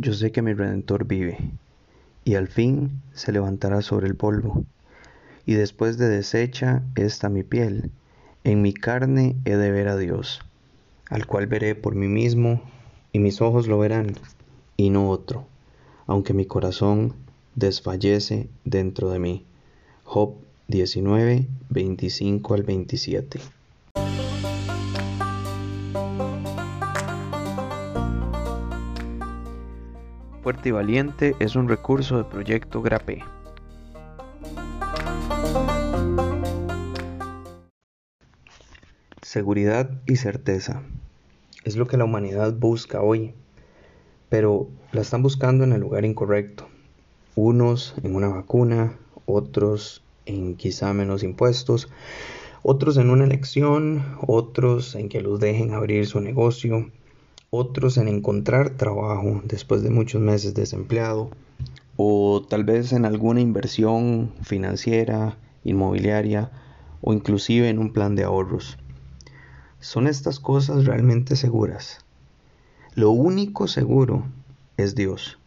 yo sé que mi Redentor vive, y al fin se levantará sobre el polvo. Y después de deshecha esta mi piel, en mi carne he de ver a Dios, al cual veré por mí mismo, y mis ojos lo verán, y no otro, aunque mi corazón desfallece dentro de mí. Job 19, 25 al 27. Fuerte y Valiente es un recurso de Proyecto Grape. Seguridad y certeza es lo que la humanidad busca hoy, pero la están buscando en el lugar incorrecto. Unos en una vacuna, otros en quizá menos impuestos, otros en una elección, otros en que los dejen abrir su negocio, otros en encontrar trabajo después de muchos meses desempleado, o tal vez en alguna inversión financiera, inmobiliaria o inclusive en un plan de ahorros. ¿Son estas cosas realmente seguras? Lo único seguro es Dios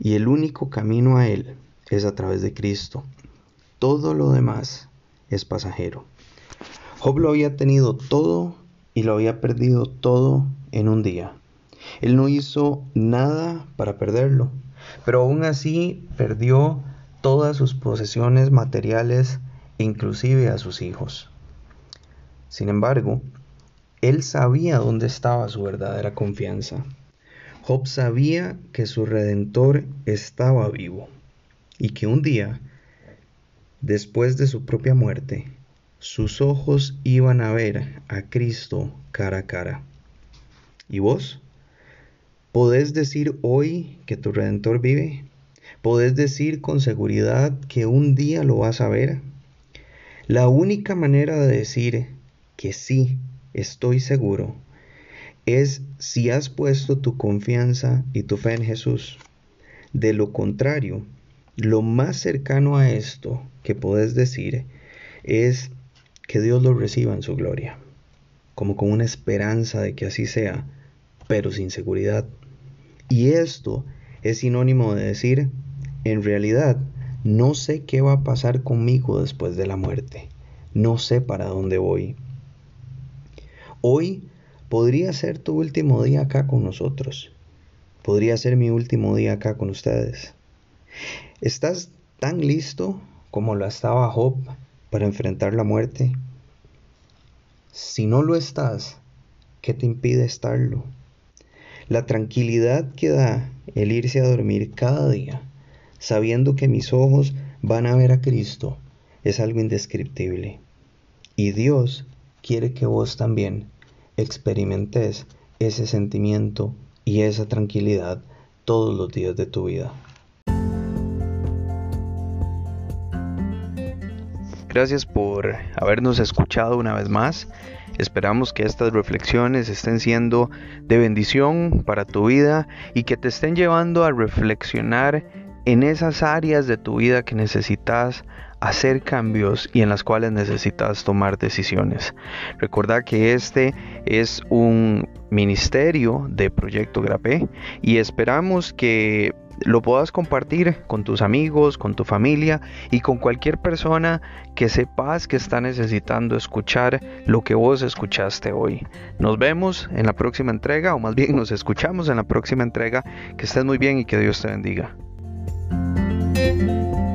y el único camino a Él es a través de Cristo. Todo lo demás es pasajero. Job lo había tenido todo y lo había perdido todo en un día. Él no hizo nada para perderlo, pero aún así perdió todas sus posesiones materiales, inclusive a sus hijos. Sin embargo, él sabía dónde estaba su verdadera confianza. Job sabía que su redentor estaba vivo y que un día, después de su propia muerte, sus ojos iban a ver a Cristo cara a cara. ¿Y vos? ¿Podés decir hoy que tu Redentor vive? ¿Podés decir con seguridad que un día lo vas a ver? La única manera de decir que sí, estoy seguro, es si has puesto tu confianza y tu fe en Jesús. De lo contrario, lo más cercano a esto que podés decir es que Dios lo reciba en su gloria, como con una esperanza de que así sea, pero sin seguridad. Y esto es sinónimo de decir, en realidad, no sé qué va a pasar conmigo después de la muerte. No sé para dónde voy. Hoy podría ser tu último día acá con nosotros. Podría ser mi último día acá con ustedes. ¿Estás tan listo como lo estaba Job para enfrentar la muerte? Si no lo estás, ¿qué te impide estarlo? La tranquilidad que da el irse a dormir cada día, sabiendo que mis ojos van a ver a Cristo, es algo indescriptible. Y Dios quiere que vos también experimentes ese sentimiento y esa tranquilidad todos los días de tu vida. Gracias por habernos escuchado una vez más. Esperamos que estas reflexiones estén siendo de bendición para tu vida y que te estén llevando a reflexionar en esas áreas de tu vida que necesitas hacer cambios y en las cuales necesitas tomar decisiones. Recuerda que este es un ministerio de Proyecto Grape y esperamos que lo puedas compartir con tus amigos, con tu familia y con cualquier persona que sepas que está necesitando escuchar lo que vos escuchaste hoy. Nos vemos en la próxima entrega, o más bien nos escuchamos en la próxima entrega. Que estés muy bien y que Dios te bendiga. Música